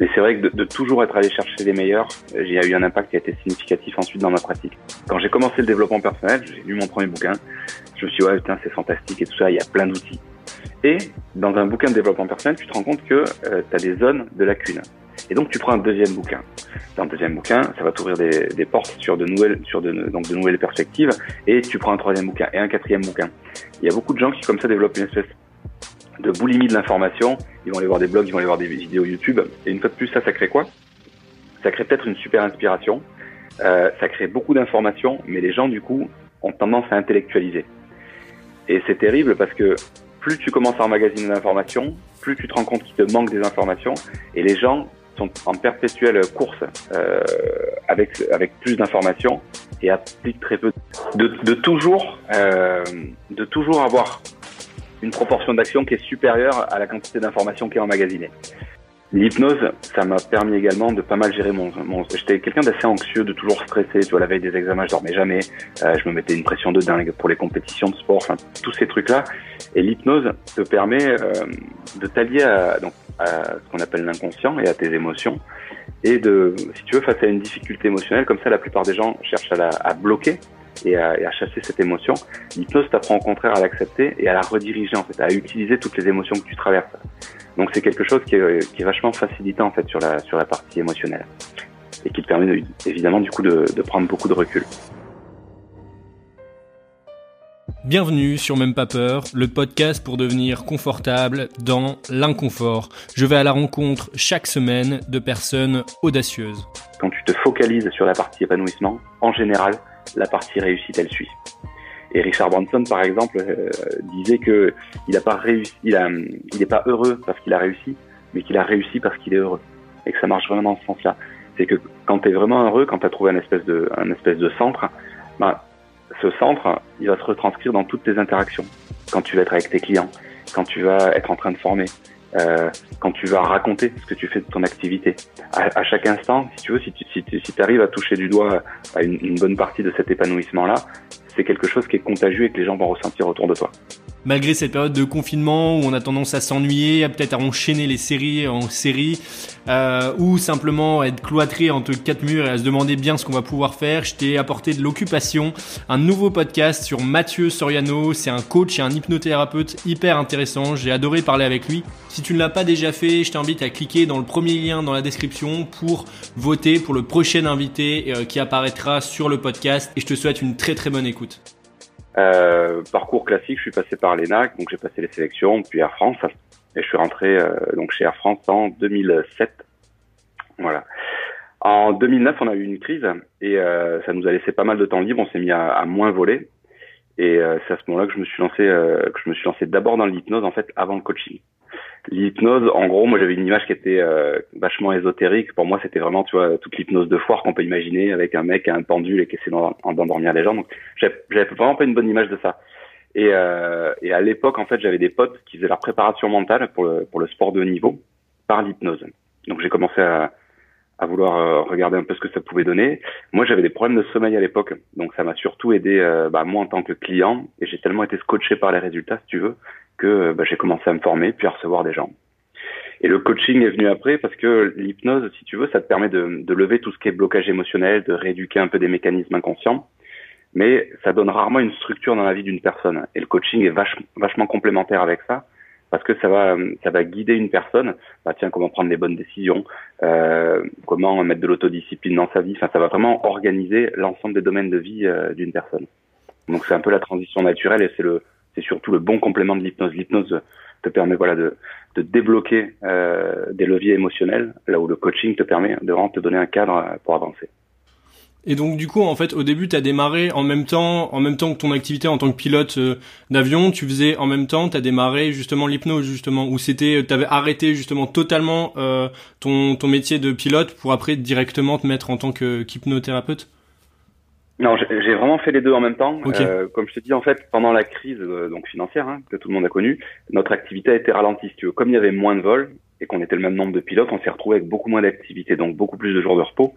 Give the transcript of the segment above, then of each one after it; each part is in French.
Mais c'est vrai que de, toujours être allé chercher les meilleurs, il y a eu un impact qui a été significatif ensuite dans ma pratique. Quand j'ai commencé le développement personnel, j'ai lu mon premier bouquin, je me suis dit, ouais, putain, c'est fantastique et tout ça, il y a plein d'outils. Et dans un bouquin de développement personnel, tu te rends compte que euh, tu as des zones de lacunes. Et donc tu prends un deuxième bouquin. Dans le deuxième bouquin, ça va t'ouvrir des, des, portes sur de nouvelles, sur de, donc de nouvelles perspectives. Et tu prends un troisième bouquin et un quatrième bouquin. Il y a beaucoup de gens qui comme ça développent une espèce de boulimie de l'information. Ils vont aller voir des blogs, ils vont aller voir des vidéos YouTube. Et une fois de plus, ça, ça crée quoi? Ça crée peut-être une super inspiration. Euh, ça crée beaucoup d'informations, mais les gens du coup ont tendance à intellectualiser. Et c'est terrible parce que plus tu commences à emmagasiner d'informations, plus tu te rends compte qu'il te manque des informations, et les gens sont en perpétuelle course euh, avec avec plus d'informations et appliquent très peu de, de toujours euh, de toujours avoir une proportion d'action qui est supérieure à la quantité d'informations qui est emmagasinée. L'hypnose, ça m'a permis également de pas mal gérer mon... mon J'étais quelqu'un d'assez anxieux, de toujours stressé. Tu vois, la veille des examens, je dormais jamais. Euh, je me mettais une pression de dingue pour les compétitions de sport, enfin, tous ces trucs-là. Et l'hypnose te permet euh, de t'allier à, à ce qu'on appelle l'inconscient et à tes émotions. Et de, si tu veux, face à une difficulté émotionnelle, comme ça, la plupart des gens cherchent à la à bloquer et à, et à chasser cette émotion. L'hypnose t'apprend au contraire à l'accepter et à la rediriger en fait, à utiliser toutes les émotions que tu traverses. Donc c'est quelque chose qui est, qui est, vachement facilitant en fait sur la sur la partie émotionnelle et qui te permet évidemment du coup de, de prendre beaucoup de recul. Bienvenue sur Même pas peur, le podcast pour devenir confortable dans l'inconfort. Je vais à la rencontre chaque semaine de personnes audacieuses. Quand tu te focalises sur la partie épanouissement, en général, la partie réussite, elle suit. Et Richard Branson, par exemple, euh, disait que il n'a pas réussi, il n'est pas heureux parce qu'il a réussi, mais qu'il a réussi parce qu'il est heureux. Et que ça marche vraiment dans ce sens-là. C'est que quand tu es vraiment heureux, quand tu as trouvé un espèce de, un espèce de centre, bah, ce centre, il va se retranscrire dans toutes tes interactions. Quand tu vas être avec tes clients, quand tu vas être en train de former, euh, quand tu vas raconter ce que tu fais de ton activité. À, chaque instant, si tu veux, si tu si, si arrives à toucher du doigt à une, une bonne partie de cet épanouissement-là, c'est quelque chose qui est contagieux et que les gens vont ressentir autour de toi malgré cette période de confinement où on a tendance à s'ennuyer, peut-être à enchaîner les séries en séries, euh, ou simplement être cloîtré entre quatre murs et à se demander bien ce qu'on va pouvoir faire, je t'ai apporté de l'occupation, un nouveau podcast sur Mathieu Soriano, c'est un coach et un hypnothérapeute hyper intéressant, j'ai adoré parler avec lui. Si tu ne l'as pas déjà fait, je t'invite à cliquer dans le premier lien dans la description pour voter pour le prochain invité euh, qui apparaîtra sur le podcast et je te souhaite une très très bonne écoute. Euh, parcours classique, je suis passé par l'ENAC, donc j'ai passé les sélections, puis Air France, et je suis rentré euh, donc chez Air France en 2007. Voilà. En 2009, on a eu une crise et euh, ça nous a laissé pas mal de temps libre. On s'est mis à, à, moins voler et euh, c'est à ce moment-là que je me suis lancé, euh, que je me suis lancé d'abord dans l'hypnose en fait avant le coaching. L'hypnose, en gros, moi j'avais une image qui était euh, vachement ésotérique. Pour moi, c'était vraiment, tu vois, toute l'hypnose de foire qu'on peut imaginer avec un mec à un pendule et qui essaie d'endormir les gens. Donc, j'avais vraiment pas une bonne image de ça. Et, euh, et à l'époque, en fait, j'avais des potes qui faisaient leur préparation mentale pour le, pour le sport de niveau par l'hypnose. Donc, j'ai commencé à, à vouloir euh, regarder un peu ce que ça pouvait donner. Moi, j'avais des problèmes de sommeil à l'époque, donc ça m'a surtout aidé, euh, bah, moi en tant que client, et j'ai tellement été scotché par les résultats, si tu veux, que bah, j'ai commencé à me former puis à recevoir des gens. Et le coaching est venu après parce que l'hypnose, si tu veux, ça te permet de, de, lever tout ce qui est blocage émotionnel, de rééduquer un peu des mécanismes inconscients, mais ça donne rarement une structure dans la vie d'une personne. Et le coaching est vachement complémentaire avec ça parce que ça va ça va guider une personne bah tiens comment prendre les bonnes décisions euh, comment mettre de l'autodiscipline dans sa vie enfin ça va vraiment organiser l'ensemble des domaines de vie euh, d'une personne donc c'est un peu la transition naturelle et c'est le c'est surtout le bon complément de l'hypnose. L'hypnose te permet voilà de, de débloquer euh, des leviers émotionnels, là où le coaching te permet de te donner un cadre pour avancer. Et donc du coup, en fait, au début, tu as démarré en même temps, en même temps que ton activité en tant que pilote euh, d'avion, tu faisais en même temps, tu as démarré justement l'hypnose justement, où c'était, tu avais arrêté justement totalement euh, ton, ton métier de pilote pour après directement te mettre en tant qu'hypnothérapeute? Non, j'ai vraiment fait les deux en même temps. Euh, comme je te dis, en fait, pendant la crise euh, donc financière hein, que tout le monde a connue, notre activité a été ralentie. Si tu veux. Comme il y avait moins de vols et qu'on était le même nombre de pilotes, on s'est retrouvé avec beaucoup moins d'activité, donc beaucoup plus de jours de repos.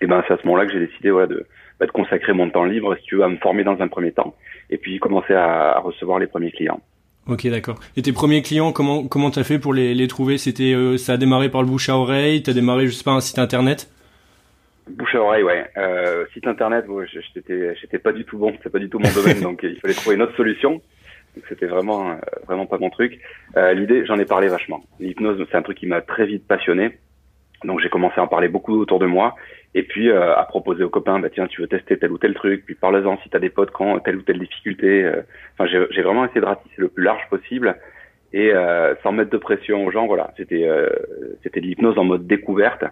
Et ben c'est à ce moment-là que j'ai décidé voilà, de, bah, de consacrer mon temps libre, si tu veux, à me former dans un premier temps, et puis commencer à, à recevoir les premiers clients. Ok, d'accord. Et tes premiers clients, comment comment t'as fait pour les, les trouver? C'était euh, ça a démarré par le bouche à oreille, t'as démarré je sais pas un site internet? Bouche à oreille, ouais. Euh, site internet, bon, j'étais j'étais pas du tout bon, c'est pas du tout mon domaine, donc il fallait trouver une autre solution. Donc c'était vraiment euh, vraiment pas mon truc. Euh, L'idée, j'en ai parlé vachement. L'hypnose, c'est un truc qui m'a très vite passionné. Donc j'ai commencé à en parler beaucoup autour de moi et puis euh, à proposer aux copains, bah tiens, tu veux tester tel ou tel truc, puis parle-en si t'as des potes quand telle ou telle difficulté. Euh. Enfin, j'ai vraiment essayé de ratisser le plus large possible et euh, sans mettre de pression aux gens. Voilà, c'était c'était de l'hypnose en mode découverte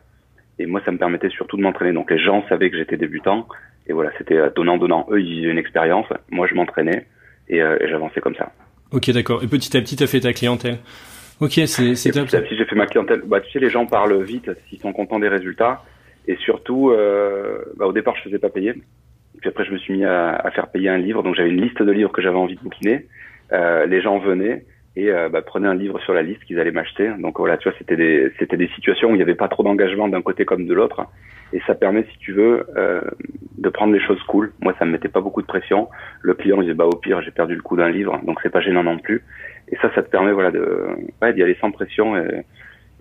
et moi ça me permettait surtout de m'entraîner. Donc les gens savaient que j'étais débutant et voilà, c'était donnant donnant. Eux ils vivaient une expérience, moi je m'entraînais et, et j'avançais comme ça. Ok, d'accord. Et petit à petit, t'as fait ta clientèle. Ok, c'est c'est top. Petit à petit, j'ai fait ma clientèle. Bah, tu sais, les gens parlent vite s'ils sont contents des résultats. Et surtout, euh, bah, au départ, je faisais pas payer. Puis après, je me suis mis à, à faire payer un livre. Donc, j'avais une liste de livres que j'avais envie de bouquiner. Euh, les gens venaient et euh, bah, prenaient un livre sur la liste qu'ils allaient m'acheter. Donc voilà, tu vois, c'était des c'était des situations où il n'y avait pas trop d'engagement d'un côté comme de l'autre. Et ça permet, si tu veux, euh, de prendre les choses cool. Moi, ça me mettait pas beaucoup de pression. Le client disait bah au pire, j'ai perdu le coup d'un livre, donc c'est pas gênant non plus. Et ça, ça te permet voilà de d'y aller sans pression et,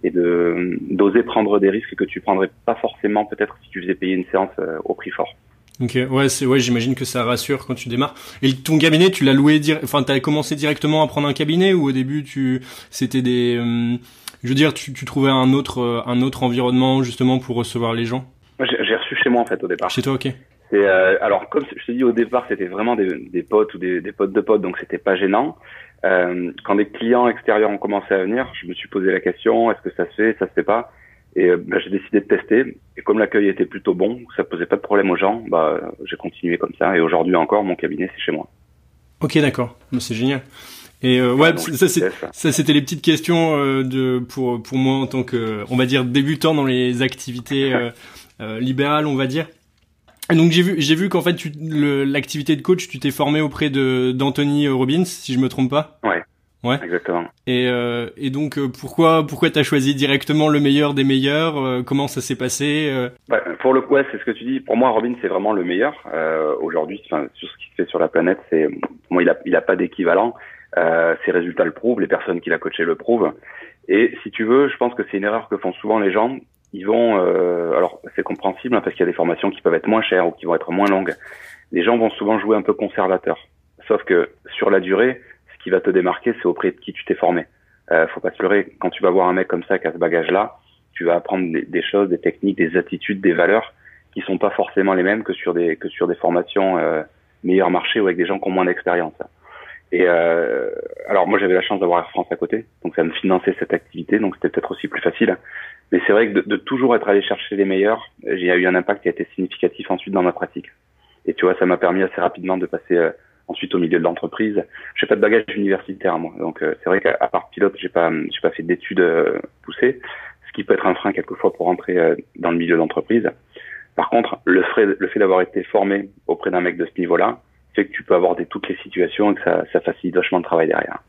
et de d'oser prendre des risques que tu prendrais pas forcément peut-être si tu faisais payer une séance euh, au prix fort. Ok, ouais, c'est ouais, j'imagine que ça rassure quand tu démarres. Et ton cabinet, tu l'as loué, dire, enfin, t'as commencé directement à prendre un cabinet ou au début, tu, c'était des, euh, je veux dire, tu, tu trouvais un autre, euh, un autre environnement justement pour recevoir les gens? J'ai reçu chez moi en fait au départ. Chez toi, ok. C'est euh, alors comme je te dis au départ, c'était vraiment des, des potes ou des, des potes de potes, donc c'était pas gênant. Euh, quand des clients extérieurs ont commencé à venir, je me suis posé la question est-ce que ça se fait, ça se fait pas? Et bah, j'ai décidé de tester. Et comme l'accueil était plutôt bon, ça posait pas de problème aux gens, bah j'ai continué comme ça. Et aujourd'hui encore, mon cabinet c'est chez moi. Ok, d'accord, c'est génial. Et euh, ouais, ça, ça c'était les petites questions euh, de pour pour moi en tant que on va dire débutant dans les activités euh, libérales, on va dire. Et donc j'ai vu j'ai vu qu'en fait l'activité de coach, tu t'es formé auprès de d'Anthony Robbins, si je me trompe pas. Ouais. Ouais. Exactement. Et euh, et donc pourquoi pourquoi t'as choisi directement le meilleur des meilleurs Comment ça s'est passé bah, Pour le coup, ouais, c'est ce que tu dis. Pour moi, Robbins c'est vraiment le meilleur aujourd'hui. Enfin, sur ce qui se fait sur la planète, c'est moi il a il a pas d'équivalent. Euh, ses résultats le prouvent, les personnes qu'il a coachées le prouvent. Et si tu veux, je pense que c'est une erreur que font souvent les gens. Ils vont, euh, alors c'est compréhensible hein, parce qu'il y a des formations qui peuvent être moins chères ou qui vont être moins longues. Les gens vont souvent jouer un peu conservateur. Sauf que sur la durée, qui va te démarquer, c'est auprès de qui tu t'es formé. Euh, faut pas se leurrer. Quand tu vas voir un mec comme ça qui a ce bagage-là, tu vas apprendre des, des, choses, des techniques, des attitudes, des valeurs qui sont pas forcément les mêmes que sur des que sur des formations euh, meilleur marché ou avec des gens qui ont moins d'expérience. Et euh, alors moi j'avais la chance d'avoir Air France à côté, donc ça me finançait cette activité, donc c'était peut-être aussi plus facile. Mais c'est vrai que de, de, toujours être allé chercher les meilleurs, j'ai eu un impact qui a été significatif ensuite dans ma pratique. Et tu vois, ça m'a permis assez rapidement de passer euh, ensuite au milieu de l'entreprise. J'ai pas de bagage universitaire moi, donc euh, c'est vrai qu'à part pilote, j'ai pas j'ai pas fait d'études euh, poussées, ce qui peut être un frein quelquefois pour rentrer dans le milieu de l'entreprise. Par contre, le fait, le fait d'avoir été formé auprès d'un mec de ce niveau-là, fait que tu peux aborder toutes les situations et que ça, ça facilite vachement le travail derrière.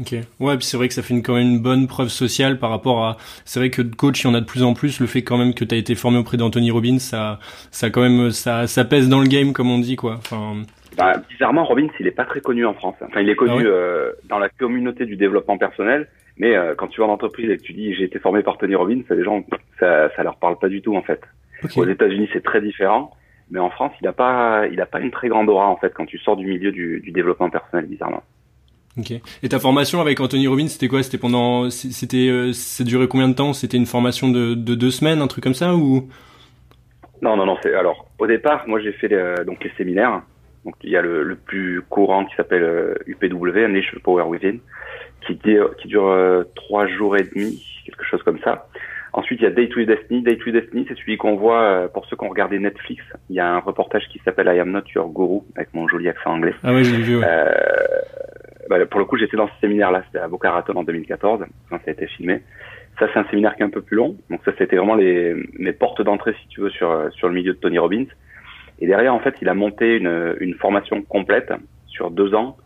Ok. Ouais, puis c'est vrai que ça fait quand même une bonne preuve sociale par rapport à. C'est vrai que de coach, il y en a de plus en plus. Le fait quand même que tu as été formé auprès d'Anthony Robbins, ça, ça quand même, ça, ça pèse dans le game, comme on dit, quoi. Enfin. Bah, bizarrement, Robbins, il est pas très connu en France. Enfin, il est connu ah euh, dans la communauté du développement personnel, mais euh, quand tu vas en entreprise et que tu dis j'ai été formé par Tony Robbins, ça, les gens, ça, ça leur parle pas du tout en fait. Aux États-Unis, c'est très différent mais en France, il n'a pas, il a pas une très grande aura en fait quand tu sors du milieu du, du développement personnel, bizarrement. Ok. Et ta formation avec Anthony Robbins, c'était quoi? C'était pendant, c'était, euh, ça durait combien de temps? C'était une formation de, de, deux semaines, un truc comme ça ou? Non, non, non. C'est alors au départ, moi j'ai fait euh, donc les séminaires. Donc il y a le, le plus courant qui s'appelle euh, UPW, Unleash Power Within, qui, qui dure euh, trois jours et demi, quelque chose comme ça. Ensuite, il y a Day to Destiny. Day to Destiny, c'est celui qu'on voit euh, pour ceux qui ont regardé Netflix. Il y a un reportage qui s'appelle I Am Not Your Guru, avec mon joli accent anglais. Ah oui, j'ai vu. Ouais. Euh, bah, pour le coup, j'étais dans ce séminaire-là. C'était à Boca Raton en 2014, quand ça a été filmé. Ça, c'est un séminaire qui est un peu plus long. Donc ça, c'était vraiment les, mes portes d'entrée, si tu veux, sur, sur le milieu de Tony Robbins. Et derrière, en fait, il a monté une, une formation complète sur deux ans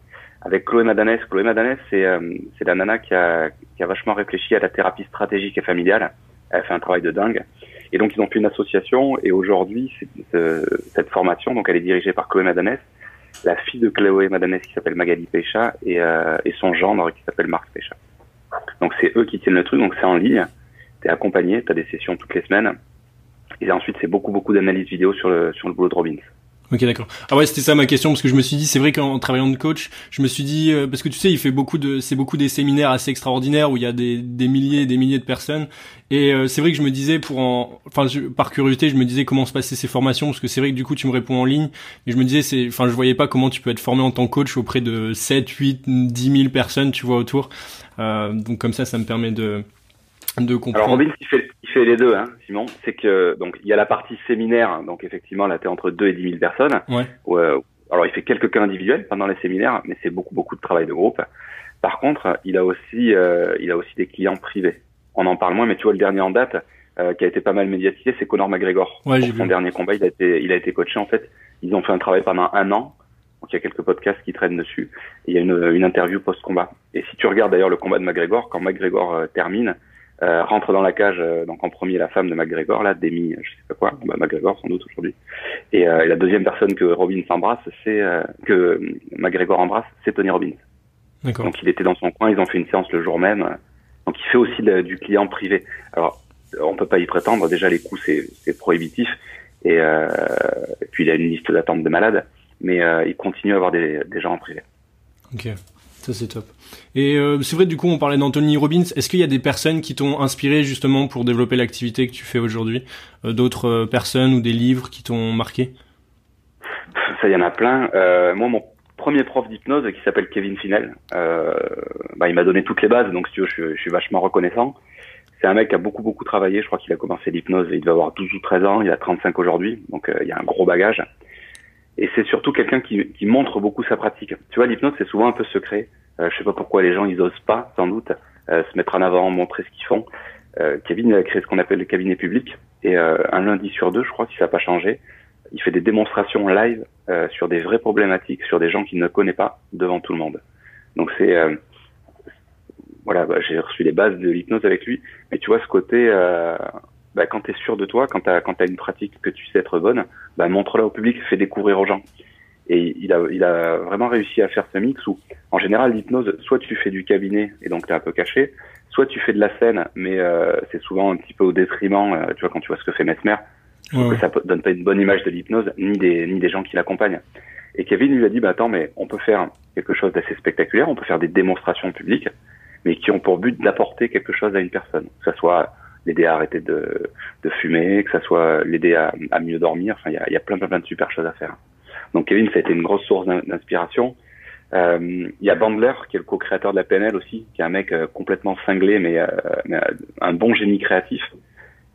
avec Chloé Madanès. Chloé Madanès, c'est euh, la nana qui a, qui a vachement réfléchi à la thérapie stratégique et familiale elle fait un travail de dingue. Et donc ils ont fait une association et aujourd'hui cette formation, donc elle est dirigée par Chloé Madanès, la fille de Chloé Madanes qui s'appelle Magali Pécha et, et son gendre qui s'appelle Marc Pécha. Donc c'est eux qui tiennent le truc, donc c'est en ligne, tu es accompagné, tu as des sessions toutes les semaines, et ensuite c'est beaucoup beaucoup d'analyses vidéo sur le, sur le boulot de Robbins. Ok, d'accord. Ah ouais, c'était ça ma question parce que je me suis dit, c'est vrai qu'en travaillant de coach, je me suis dit euh, parce que tu sais, il fait beaucoup de, c'est beaucoup des séminaires assez extraordinaires où il y a des, des milliers et des milliers de personnes. Et euh, c'est vrai que je me disais pour en, enfin par curiosité, je me disais comment se passaient ces formations parce que c'est vrai que du coup tu me réponds en ligne, et je me disais c'est, enfin je voyais pas comment tu peux être formé en tant que coach auprès de 7, 8, 10 000 personnes, tu vois autour. Euh, donc comme ça, ça me permet de de comprendre. Alors Robin, il fait, il fait les deux, hein, Simon. C'est que donc il y a la partie séminaire, donc effectivement là t'es entre 2 et 10 000 personnes. Ouais. Euh, alors il fait quelques cas individuels pendant les séminaires, mais c'est beaucoup beaucoup de travail de groupe. Par contre, il a aussi euh, il a aussi des clients privés. On en parle moins, mais tu vois le dernier en date euh, qui a été pas mal médiatisé, c'est Conor McGregor. Ouais, Pour son dernier combat, il a été il a été coaché en fait. Ils ont fait un travail pendant un an. Donc il y a quelques podcasts qui traînent dessus. Et il y a une, une interview post-combat. Et si tu regardes d'ailleurs le combat de McGregor, quand McGregor euh, termine, euh, rentre dans la cage, euh, donc en premier la femme de McGregor, là, Demi, je sais pas quoi, bah, McGregor sans doute aujourd'hui. Et, euh, et, la deuxième personne que Robbins embrasse, c'est que McGregor embrasse, c'est Tony Robbins. Donc il était dans son coin, ils ont fait une séance le jour même. Donc il fait aussi du client privé. Alors on peut pas y prétendre. Déjà les coûts c'est prohibitif et, et, puis il a une liste d'attente de malades, mais il continue à avoir des, des gens en privé. Ok. Ça c'est top. Et euh, c'est vrai du coup on parlait d'Anthony Robbins. Est-ce qu'il y a des personnes qui t'ont inspiré justement pour développer l'activité que tu fais aujourd'hui? Euh, D'autres euh, personnes ou des livres qui t'ont marqué? Ça y en a plein. Euh, moi mon premier prof d'hypnose qui s'appelle Kevin Finel, bah, il m'a donné toutes les bases donc si tu veux, je, je suis vachement reconnaissant. C'est un mec qui a beaucoup beaucoup travaillé. Je crois qu'il a commencé l'hypnose, il devait avoir 12 ou 13 ans. Il a 35 aujourd'hui, donc il y a un gros bagage et c'est surtout quelqu'un qui, qui, montre beaucoup sa pratique. Tu vois, l'hypnose c'est souvent un peu secret. Euh, je sais pas pourquoi les gens ils osent pas, sans doute, euh, se mettre en avant, montrer ce qu'ils font. Euh, Kevin a créé ce qu'on appelle le cabinet public et euh, un lundi sur deux, je crois, si ça n'a pas changé, il fait des démonstrations live euh, sur des vraies problématiques, sur des gens qu'il ne connaît pas devant tout le monde. Donc c'est voilà, bah, j'ai reçu les bases de l'hypnose avec lui, mais tu vois ce côté bah, quand tu es sûr de toi, quand tu as, quand as une pratique que tu sais être bonne, bah, montre-la au public, fais découvrir aux gens. Et il a, il a vraiment réussi à faire ce mix où, en général, l'hypnose, soit tu fais du cabinet et donc tu es un peu caché, soit tu fais de la scène, mais euh, c'est souvent un petit peu au détriment, euh, tu vois, quand tu vois ce que fait Mesmer, ouais. que ça donne pas une bonne image de l'hypnose, ni des, ni des gens qui l'accompagnent. Et Kevin lui a dit, bah attends, mais on peut faire quelque chose d'assez spectaculaire, on peut faire des démonstrations publiques, mais qui ont pour but d'apporter quelque chose à une personne, que ça soit l'aider à arrêter de, de fumer, que ça soit l'aider à, à, mieux dormir. Enfin, il y a, y a, plein, plein, plein de super choses à faire. Donc Kevin, ça a été une grosse source d'inspiration. Euh, il y a Bandler, qui est le co-créateur de la PNL aussi, qui est un mec euh, complètement cinglé, mais, euh, mais, un bon génie créatif,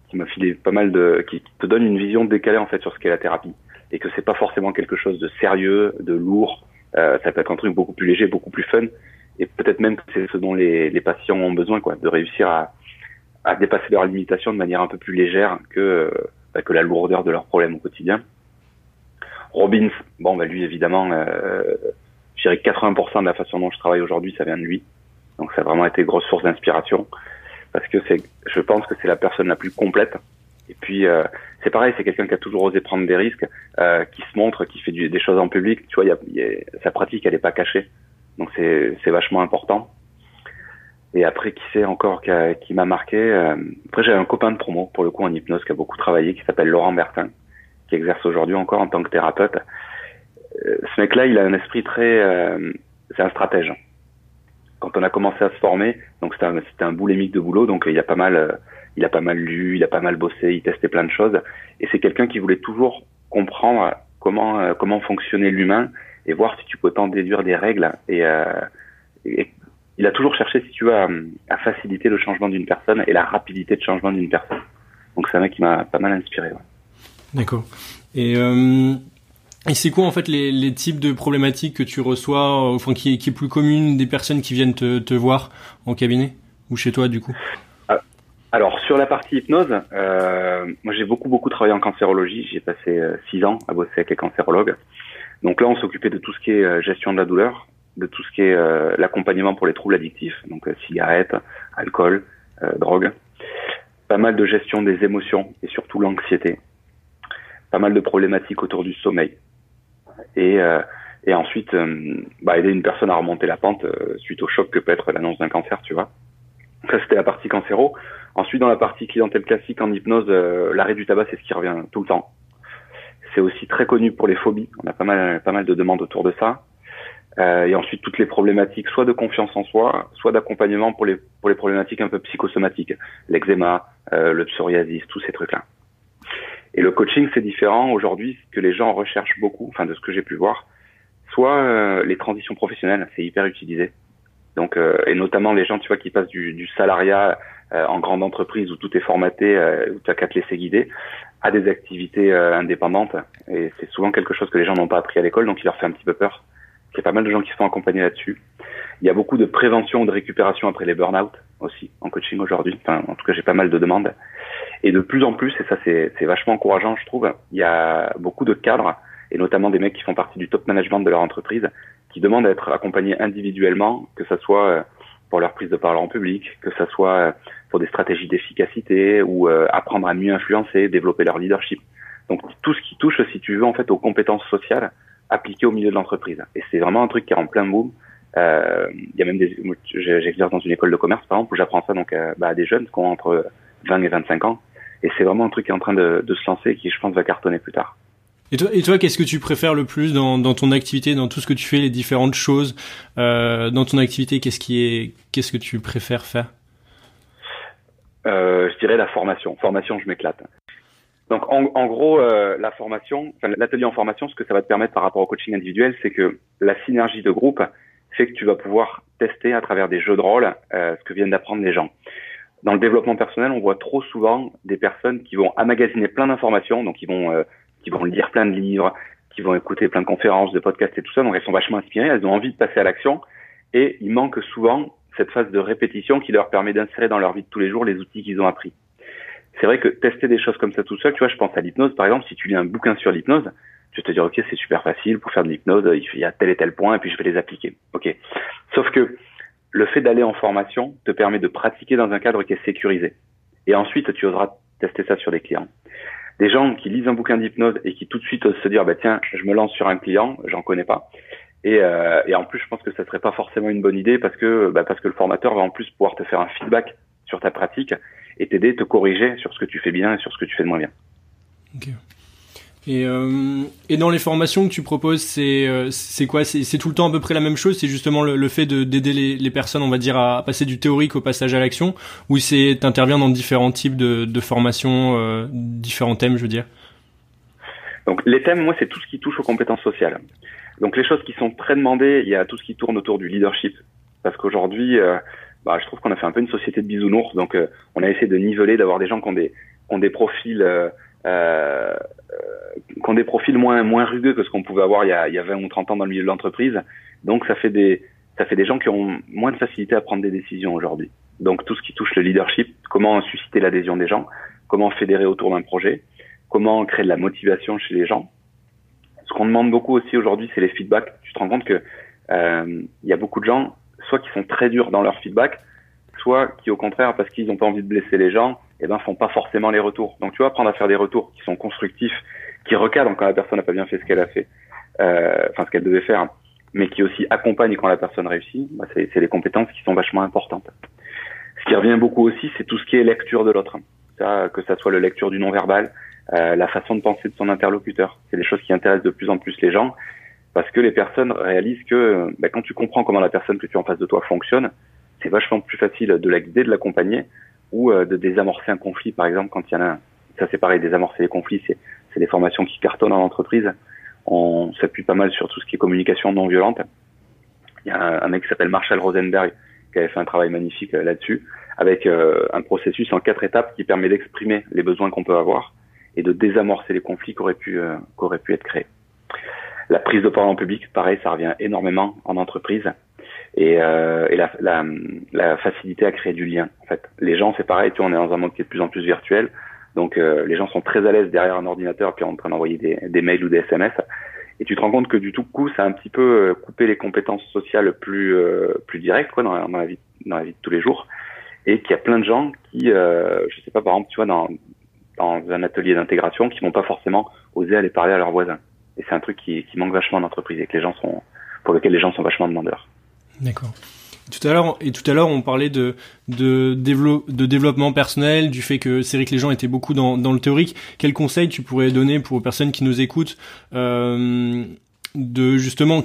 qui m'a filé pas mal de, qui te donne une vision décalée en fait sur ce qu'est la thérapie, et que c'est pas forcément quelque chose de sérieux, de lourd. Euh, ça peut être un truc beaucoup plus léger, beaucoup plus fun, et peut-être même que c'est ce dont les, les patients ont besoin, quoi, de réussir à, à dépasser leurs limitations de manière un peu plus légère que bah, que la lourdeur de leurs problèmes au quotidien. Robbins, bon, bah lui évidemment, euh, je dirais que 80% de la façon dont je travaille aujourd'hui, ça vient de lui. Donc ça a vraiment été grosse source d'inspiration parce que c'est, je pense que c'est la personne la plus complète. Et puis euh, c'est pareil, c'est quelqu'un qui a toujours osé prendre des risques, euh, qui se montre, qui fait des choses en public. Tu vois, y a, y a, sa pratique, elle est pas cachée. Donc c'est, c'est vachement important. Et après, qui c'est encore qui, qui m'a marqué euh, Après, j'ai un copain de promo, pour le coup, en hypnose, qui a beaucoup travaillé, qui s'appelle Laurent Bertin, qui exerce aujourd'hui encore en tant que thérapeute. Euh, ce mec-là, il a un esprit très... Euh, c'est un stratège. Quand on a commencé à se former, donc c'était un, c'était un boulémique de boulot, donc il a pas mal... il a pas mal lu, il a pas mal bossé, il testait plein de choses. Et c'est quelqu'un qui voulait toujours comprendre comment comment fonctionnait l'humain et voir si tu peux t'en déduire des règles et, et il a toujours cherché, si tu veux, à, à faciliter le changement d'une personne et la rapidité de changement d'une personne. Donc c'est un mec qui m'a pas mal inspiré. Ouais. D'accord. Et, euh, et c'est quoi en fait les, les, types de problématiques que tu reçois, enfin qui est, qui est plus commune des personnes qui viennent te, te voir en cabinet ou chez toi du coup? Alors sur la partie hypnose, euh, moi j'ai beaucoup beaucoup travaillé en cancérologie. J'ai passé euh, six ans à bosser avec les cancérologues. Donc là on s'occupait de tout ce qui est euh, gestion de la douleur, de tout ce qui est euh, l'accompagnement pour les troubles addictifs, donc euh, cigarettes, alcool, euh, drogue, pas mal de gestion des émotions et surtout l'anxiété, pas mal de problématiques autour du sommeil. Et et ensuite bah, aider une personne à remonter la pente suite au choc que peut être l'annonce d'un cancer, tu vois. Ça, c'était la partie cancéro. Ensuite, dans la partie clientèle classique en hypnose, l'arrêt du tabac, c'est ce qui revient tout le temps. C'est aussi très connu pour les phobies. On a pas mal, pas mal de demandes autour de ça. Euh, et ensuite toutes les problématiques, soit de confiance en soi, soit d'accompagnement pour les pour les problématiques un peu psychosomatiques, l'eczéma, euh, le psoriasis, tous ces trucs-là. Et le coaching, c'est différent aujourd'hui. Ce que les gens recherchent beaucoup, enfin de ce que j'ai pu voir, soit euh, les transitions professionnelles, c'est hyper utilisé. Donc euh, et notamment les gens, tu vois, qui passent du, du salariat euh, en grande entreprise où tout est formaté, où tu as qu'à te laisser guider, à des activités indépendantes. Et c'est souvent quelque chose que les gens n'ont pas appris à l'école, donc il leur fait un petit peu peur. Il y a pas mal de gens qui se font accompagner là-dessus. Il y a beaucoup de prévention de récupération après les burn-out aussi en coaching aujourd'hui. Enfin, en tout cas, j'ai pas mal de demandes. Et de plus en plus, et ça c'est vachement encourageant, je trouve, il y a beaucoup de cadres, et notamment des mecs qui font partie du top management de leur entreprise, qui demandent à être accompagnés individuellement, que ce soit euh, pour leur prise de parole en public, que ce soit euh, pour des stratégies d'efficacité ou euh, apprendre à mieux influencer, développer leur leadership. Donc tout ce qui touche, si tu veux, en fait, aux compétences sociales, appliqué au milieu de l'entreprise. Et c'est vraiment un truc qui est en plein boom. Euh, il y a même des, j'exerce dans une école de commerce par exemple où j'apprends ça donc euh, bah, à des jeunes qui ont entre 20 et 25 ans. Et c'est vraiment un truc qui est en train de, de, se lancer et qui je pense va cartonner plus tard. Et toi, et toi qu'est-ce que tu préfères le plus dans, dans, ton activité, dans tout ce que tu fais, les différentes choses euh, dans ton activité Qu'est-ce qui est, qu'est-ce que tu préfères faire? Euh, Je dirais la formation. Formation, je m'éclate. Donc en, gros, euh, la formation, l'atelier en formation, ce que ça va te permettre par rapport au coaching individuel, c'est que la synergie de groupe fait que tu vas pouvoir tester à travers des jeux de rôle euh, ce que viennent d'apprendre les gens. Dans le développement personnel, on voit trop souvent des personnes qui vont amagasiner plein d'informations, donc qui vont euh, qui vont lire plein de livres, qui vont écouter plein de conférences, de podcasts et tout ça, donc elles sont vachement inspirées, elles ont envie de passer à l'action, et il manque souvent cette phase de répétition qui leur permet d'insérer dans leur vie de tous les jours les outils qu'ils ont appris c'est vrai que tester des choses comme ça tout seul, tu vois, je pense à l'hypnose, par exemple, si tu lis un bouquin sur l'hypnose, tu vas te dire, ok, c'est super facile, pour faire de l'hypnose, il y a tel et tel point, et puis je vais les appliquer. Ok. Sauf que le fait d'aller en formation te permet de pratiquer dans un cadre qui est sécurisé. Et ensuite, tu oseras tester ça sur des clients. Des gens qui lisent un bouquin d'hypnose et qui tout de suite osent se dire, bah tiens, je me lance sur un client, j'en connais pas. Et, euh, et en plus, je pense que ça serait pas forcément une bonne idée parce que, bah, parce que le formateur va en plus pouvoir te faire un feedback sur ta pratique et t'aider, te corriger sur ce que tu fais bien et sur ce que tu fais de moins bien. Ok. Et, euh, et dans les formations que tu proposes, c'est euh, c'est quoi? C'est tout le temps à peu près la même chose? C'est justement le, le fait d'aider les, les, personnes, on va dire, à passer du théorique au passage à l'action? Ou c'est t'interviens dans différents types de, de formations, euh, différents thèmes, je veux dire? Donc les thèmes, moi, c'est tout ce qui touche aux compétences sociales. Donc les choses qui sont très demandées, il y a tout ce qui tourne autour du leadership. Parce qu'aujourd'hui, euh, bah, je trouve qu'on a fait un peu une société de bisounours. Donc, euh, on a essayé de niveler, d'avoir des gens qui ont des, qui ont des profils, euh, euh, qui ont des profils moins, moins rugueux que ce qu'on pouvait avoir il y, a, il y a 20 ou 30 ans dans le milieu de l'entreprise. Donc, ça fait des, ça fait des gens qui ont moins de facilité à prendre des décisions aujourd'hui. Donc, tout ce qui touche le leadership, comment susciter l'adhésion des gens, comment fédérer autour d'un projet, comment créer de la motivation chez les gens. Ce qu'on demande beaucoup aussi aujourd'hui, c'est les feedbacks. Tu te rends compte que euh, il y a beaucoup de gens soit qui sont très durs dans leur feedback, soit qui au contraire, parce qu'ils n'ont pas envie de blesser les gens, eh ben font pas forcément les retours. Donc tu vois, apprendre à faire des retours qui sont constructifs, qui recadrent quand la personne n'a pas bien fait ce qu'elle a fait, euh, enfin ce qu'elle devait faire, mais qui aussi accompagnent quand la personne réussit. Bah, c'est, des compétences qui sont vachement importantes. Ce qui revient beaucoup aussi, c'est tout ce qui est lecture de l'autre. Ça, que ça soit la lecture du non-verbal, euh, la façon de penser de son interlocuteur. C'est des choses qui intéressent de plus en plus les gens parce que les personnes réalisent que bah, quand tu comprends comment la personne que tu as en face de toi fonctionne, c'est vachement plus facile de la guider, de l'accompagner ou euh, de désamorcer un conflit, par exemple, quand il y en a un. Ça, c'est pareil, désamorcer les conflits, c'est, des formations qui cartonnent en entreprise. On s'appuie pas mal sur tout ce qui est communication non violente. Il y a un, mec qui s'appelle Marshall Rosenberg qui avait fait un travail magnifique euh, là-dessus, avec euh, un processus en quatre étapes qui permet d'exprimer les besoins qu'on peut avoir et de désamorcer les conflits qui auraient pu, qui auraient pu être créés. La prise de parole en public, pareil, ça revient énormément en entreprise. Et, euh, et la, la, la, facilité à créer du lien. En fait, les gens, c'est pareil. Tu vois, on est dans un monde qui est de plus en plus virtuel, donc euh, les gens sont très à l'aise derrière un ordinateur puis en train d'envoyer des, des, mails ou des SMS. Et tu te rends compte que du tout coup, ça a un petit peu euh, coupé les compétences sociales plus euh, plus directes quoi dans la, vie dans la vie de tous les jours. Et qu'il y a plein de gens qui, euh, je sais pas, par exemple, tu vois, dans dans un atelier d'intégration, qui vont pas forcément oser aller parler à leurs voisins Et c'est un truc qui, qui manque vachement d'entreprise et que les gens sont, pour lequel les gens sont vachement demandeurs. D'accord. Tout à l'heure et tout à l'heure on parlait de de, de développement personnel, du fait que c'est vrai que les gens étaient beaucoup dans, dans le théorique. Quel conseil tu pourrais donner pour aux personnes qui nous écoutent euh, de justement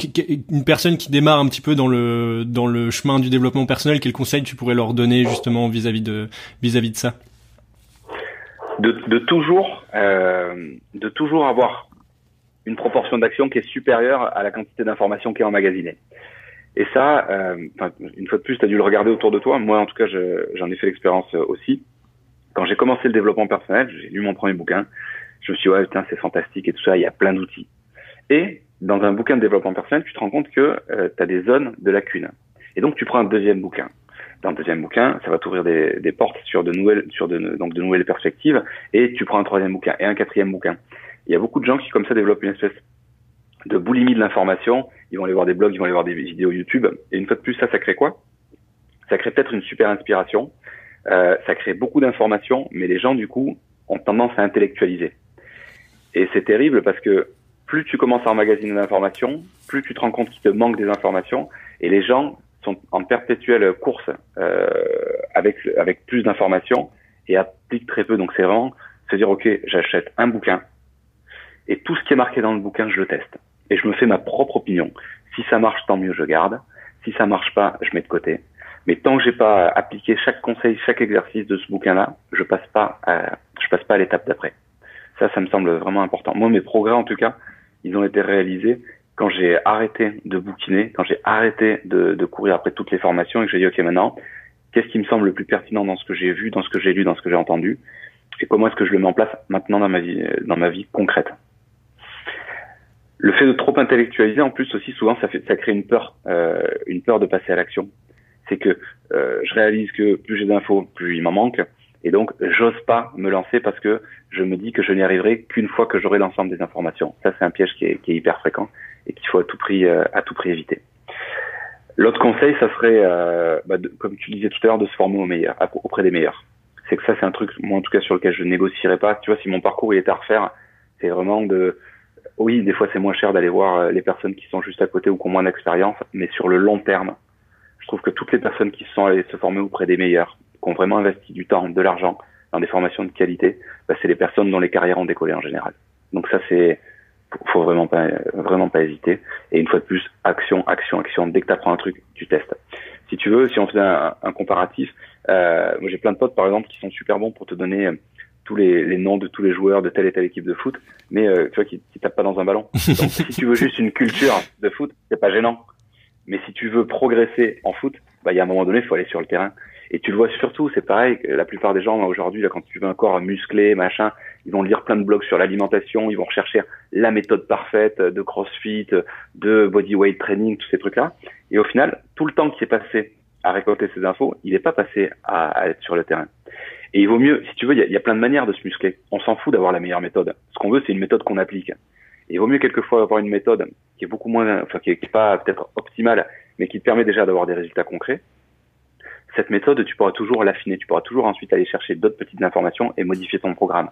une personne qui démarre un petit peu dans le dans le chemin du développement personnel, quel conseil tu pourrais leur donner justement vis-à-vis de vis-à-vis de ça? De, de toujours euh, de toujours avoir une proportion d'action qui est supérieure à la quantité d'informations qui est emmagasinée. Et ça, euh, une fois de plus, tu as dû le regarder autour de toi. Moi, en tout cas, j'en ai fait l'expérience euh, aussi. Quand j'ai commencé le développement personnel, j'ai lu mon premier bouquin. Je me suis dit, ouais, putain, c'est fantastique et tout ça, il y a plein d'outils. Et dans un bouquin de développement personnel, tu te rends compte que euh, tu as des zones de lacunes. Et donc, tu prends un deuxième bouquin. Dans le deuxième bouquin, ça va t'ouvrir des, des, portes sur de nouvelles, sur de, donc de nouvelles perspectives. Et tu prends un troisième bouquin et un quatrième bouquin. Il y a beaucoup de gens qui, comme ça, développent une espèce de boulimie de l'information. Ils vont aller voir des blogs, ils vont aller voir des vidéos YouTube. Et une fois de plus, ça, ça crée quoi? Ça crée peut-être une super inspiration. Euh, ça crée beaucoup d'informations, mais les gens, du coup, ont tendance à intellectualiser. Et c'est terrible parce que plus tu commences à emmagasiner d'informations, plus tu te rends compte qu'il te manque des informations, et les gens sont en perpétuelle course euh, avec avec plus d'informations et appliquent très peu. Donc c'est vraiment se dire ok, j'achète un bouquin et tout ce qui est marqué dans le bouquin, je le teste et je me fais ma propre opinion. Si ça marche, tant mieux, je garde. Si ça marche pas, je mets de côté. Mais tant que j'ai pas appliqué chaque conseil, chaque exercice de ce bouquin-là, je passe pas à, je passe pas à l'étape d'après. Ça, ça me semble vraiment important. Moi, mes progrès, en tout cas, ils ont été réalisés quand j'ai arrêté de bouquiner, quand j'ai arrêté de, de, courir après toutes les formations et que j'ai dit, OK, maintenant, qu'est-ce qui me semble le plus pertinent dans ce que j'ai vu, dans ce que j'ai lu, dans ce que j'ai entendu, et comment est-ce que je le mets en place maintenant dans ma vie, dans ma vie concrète? Le fait de trop intellectualiser, en plus aussi souvent, ça, fait, ça crée une peur, euh, une peur de passer à l'action. C'est que euh, je réalise que plus j'ai d'infos, plus il m'en manque, et donc, j'ose pas me lancer parce que je me dis que je n'y arriverai qu'une fois que j'aurai l'ensemble des informations. Ça, c'est un piège qui est, qui est, hyper fréquent et qu'il faut à tout prix, euh, à tout prix éviter. L'autre conseil, ça serait, euh, bah, comme tu disais tout à l'heure, de se former au meilleur, auprès des meilleurs. C'est que ça, c'est un truc, moi en tout cas, sur lequel je négocierais pas. Tu vois, si mon parcours il était à refaire, c'est vraiment de, oui, des fois c'est moins cher d'aller voir euh, les personnes qui sont juste à côté ou qui ont moins d'expérience, mais sur le long terme, je trouve que toutes les personnes qui sont allées se former auprès des meilleurs, qui ont vraiment investi du temps, de l'argent dans des formations de qualité, bah, c'est les personnes dont les carrières ont décollé en général. Donc ça, c'est faut vraiment pas vraiment pas hésiter. Et une fois de plus, action, action, action. Dès que tu apprends un truc, tu testes. Si tu veux, si on faisait un, comparatif, euh, j'ai plein de potes par exemple qui sont super bons pour te donner euh, tous les, les, noms de tous les joueurs de telle et telle équipe de foot, mais euh, tu vois qui, qui tapent pas dans un ballon. Donc si tu veux juste une culture de foot, c'est pas gênant. Mais si tu veux progresser en foot, bah il y a un moment donné, il faut aller sur le terrain. Et tu le vois surtout, c'est pareil, la plupart des gens aujourd'hui, là, quand tu veux un corps musclé, machin, ils vont lire plein de blogs sur l'alimentation, ils vont rechercher la méthode parfaite de CrossFit, de bodyweight training, tous ces trucs-là. Et au final, tout le temps qui est passé à récolter ces infos, il n'est pas passé à, être sur le terrain. Et il vaut mieux, si tu veux, il y, a, plein de manières de se muscler. On s'en fout d'avoir la meilleure méthode. Ce qu'on veut, c'est une méthode qu'on applique. Et il vaut mieux quelquefois avoir une méthode qui est beaucoup moins, enfin qui est, pas peut-être optimale, mais qui te permet déjà d'avoir des résultats concrets, cette méthode, tu pourras toujours l'affiner, tu pourras toujours ensuite aller chercher d'autres petites informations et modifier ton programme.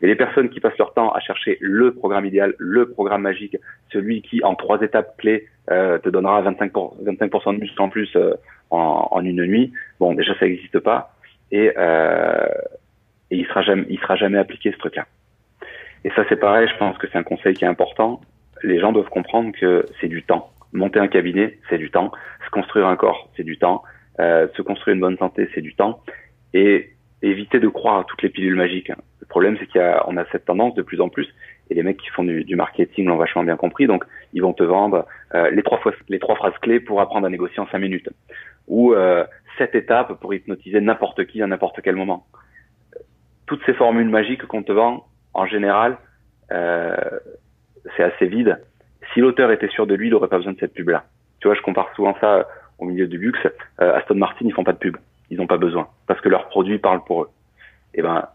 Et les personnes qui passent leur temps à chercher le programme idéal, le programme magique, celui qui, en trois étapes clés, euh, te donnera 25%, pour, 25 de muscle en plus euh, en, en, une nuit, bon, déjà, ça n'existe pas. Et, euh, et il sera jamais, il sera jamais appliqué ce truc-là. Et ça, c'est pareil, je pense que c'est un conseil qui est important. Les gens doivent comprendre que c'est du temps. Monter un cabinet, c'est du temps. Se construire un corps, c'est du temps. Euh, se construire une bonne santé, c'est du temps. Et éviter de croire à toutes les pilules magiques. Le problème, c'est qu'on a, a cette tendance de plus en plus, et les mecs qui font du, du marketing l'ont vachement bien compris, donc ils vont te vendre euh, les, trois fois, les trois phrases clés pour apprendre à négocier en cinq minutes, ou euh, sept étapes pour hypnotiser n'importe qui à n'importe quel moment. Toutes ces formules magiques qu'on te vend, en général, euh, c'est assez vide. Si l'auteur était sûr de lui, il n'aurait pas besoin de cette pub-là. Tu vois, je compare souvent ça au milieu du luxe, euh, Aston Martin, ils font pas de pub. Ils n'ont pas besoin parce que leurs produits parlent pour eux. Et eh ben,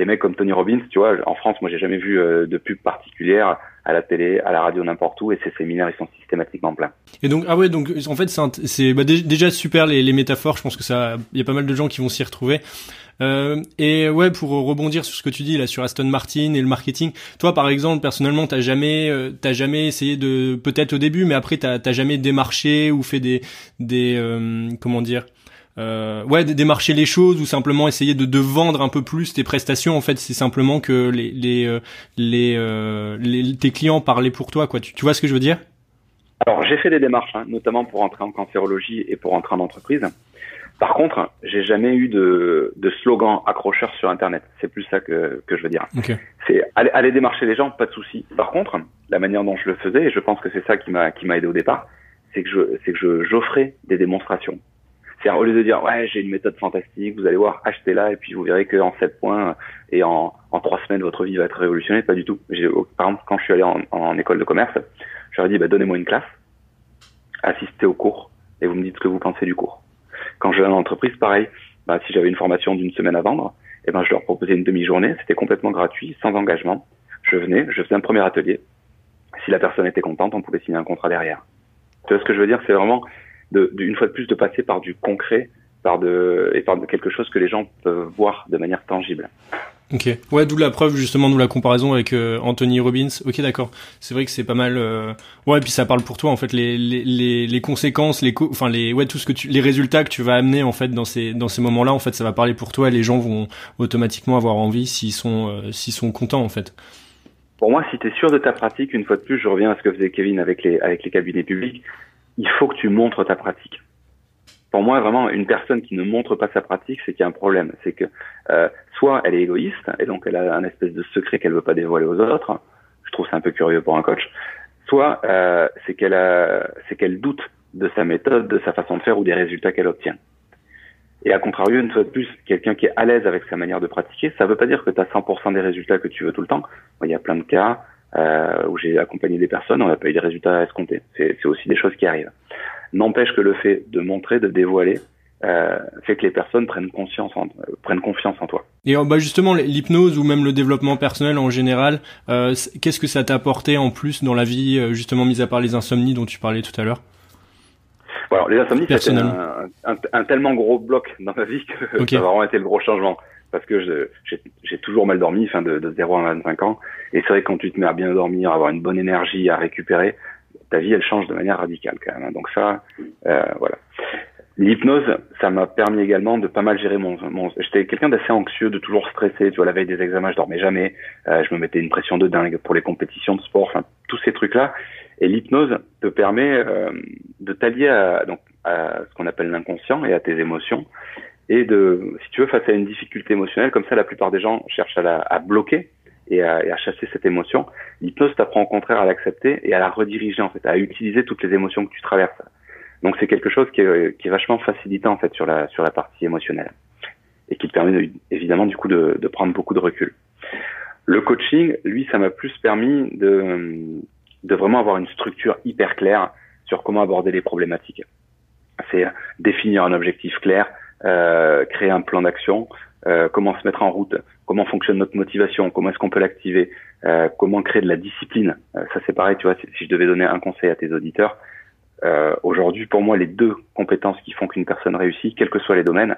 des mecs comme Tony Robbins, tu vois, en France, moi j'ai jamais vu de pub particulière à la télé, à la radio, n'importe où, et ces séminaires ils sont systématiquement pleins. Et donc ah ouais, donc en fait c'est bah, déjà super les, les métaphores. Je pense que ça, il y a pas mal de gens qui vont s'y retrouver. Euh, et ouais, pour rebondir sur ce que tu dis là sur Aston Martin et le marketing, toi par exemple personnellement, t'as jamais, euh, t'as jamais essayé de, peut-être au début, mais après t'as, t'as jamais démarché ou fait des, des, euh, comment dire, euh, ouais, démarcher les choses ou simplement essayer de, de vendre un peu plus tes prestations. En fait, c'est simplement que les les euh, les, euh, les, tes clients parlaient pour toi, quoi. Tu, tu vois ce que je veux dire? Alors j'ai fait des démarches, hein, notamment pour entrer en cancérologie et pour entrer en entreprise. Par contre, j'ai jamais eu de, de slogan accrocheur sur Internet. C'est plus ça que, que je veux dire. C'est aller, aller, démarcher les gens, pas de souci. Par contre, la manière dont je le faisais, et je pense que c'est ça qui m'a qui m'a aidé au départ, c'est que je c'est que je j'offrais des démonstrations. C'est au lieu de dire ouais j'ai une méthode fantastique, vous allez voir achetez-la et puis vous verrez qu'en 7 points et en en trois semaines votre vie va être révolutionnée. Pas du tout. Par exemple quand je suis allé en, en école de commerce, j'aurais dit bah, donnez-moi une classe, assistez au cours et vous me dites ce que vous pensez du cours. Quand je vais dans l'entreprise, pareil, bah, si j'avais une formation d'une semaine à vendre, eh ben, je leur proposais une demi-journée, c'était complètement gratuit, sans engagement. Je venais, je faisais un premier atelier. Si la personne était contente, on pouvait signer un contrat derrière. Tu vois ce que je veux dire? C'est vraiment, de, une fois de plus, de passer par du concret par de, et par de quelque chose que les gens peuvent voir de manière tangible. Ok. Ouais, d'où la preuve justement, d'où la comparaison avec euh, Anthony Robbins. Ok, d'accord. C'est vrai que c'est pas mal. Euh... Ouais, et puis ça parle pour toi en fait les les les, les conséquences, les enfin les ouais tout ce que tu les résultats que tu vas amener en fait dans ces dans ces moments-là en fait ça va parler pour toi et les gens vont automatiquement avoir envie s'ils sont euh, s'ils sont contents en fait. Pour moi, si tu es sûr de ta pratique, une fois de plus, je reviens à ce que faisait Kevin avec les avec les cabinets publics. Il faut que tu montres ta pratique pour moi, vraiment, une personne qui ne montre pas sa pratique, c'est qu'il y a un problème. C'est que euh, soit elle est égoïste et donc elle a un espèce de secret qu'elle veut pas dévoiler aux autres. Je trouve ça un peu curieux pour un coach. Soit euh, c'est qu'elle c'est qu'elle doute de sa méthode, de sa façon de faire ou des résultats qu'elle obtient. Et à contrario, une fois de plus, quelqu'un qui est à l'aise avec sa manière de pratiquer, ça veut pas dire que tu as 100% des résultats que tu veux tout le temps. Il y a plein de cas euh, où j'ai accompagné des personnes, on n'a pas eu des résultats à escompter. C'est aussi des choses qui arrivent. N'empêche que le fait de montrer, de dévoiler, euh, fait que les personnes prennent conscience, en, euh, prennent confiance en toi. Et euh, bah justement, l'hypnose ou même le développement personnel en général, euh, qu'est-ce que ça t'a apporté en plus dans la vie, justement, mis à part les insomnies dont tu parlais tout à l'heure? Bon, les insomnies, c'était un, un, un, tellement gros bloc dans ma vie que ça a vraiment été le gros changement. Parce que j'ai toujours mal dormi, enfin de, de 0 à 25 ans. Et c'est vrai que quand tu te mets à bien dormir, à avoir une bonne énergie, à récupérer, ta vie elle change de manière radicale quand même. Hein. Donc ça, euh, voilà. L'hypnose, ça m'a permis également de pas mal gérer mon. mon J'étais quelqu'un d'assez anxieux, de toujours stressé. Tu vois, la veille des examens, je dormais jamais. Euh, je me mettais une pression de dingue pour les compétitions de sport. Enfin, tous ces trucs-là. Et l'hypnose te permet euh, de t'allier à, donc, à ce qu'on appelle l'inconscient et à tes émotions. Et de, si tu veux, face à une difficulté émotionnelle, comme ça, la plupart des gens cherchent à, la, à bloquer et à, et à chasser cette émotion. L'hypnose t'apprend au contraire à l'accepter et à la rediriger en fait, à utiliser toutes les émotions que tu traverses. Donc c'est quelque chose qui est, qui est, vachement facilitant en fait sur la sur la partie émotionnelle et qui te permet évidemment du coup de, de, prendre beaucoup de recul. Le coaching, lui, ça m'a plus permis de de vraiment avoir une structure hyper claire sur comment aborder les problématiques. C'est définir un objectif clair, euh, créer un plan d'action, euh, comment se mettre en route, comment fonctionne notre motivation, comment est-ce qu'on peut l'activer, euh, comment créer de la discipline. Euh, ça c'est pareil, tu vois, si, je devais donner un conseil à tes auditeurs, euh, aujourd'hui pour moi les deux compétences qui font qu'une personne réussit, quels que soient les domaines,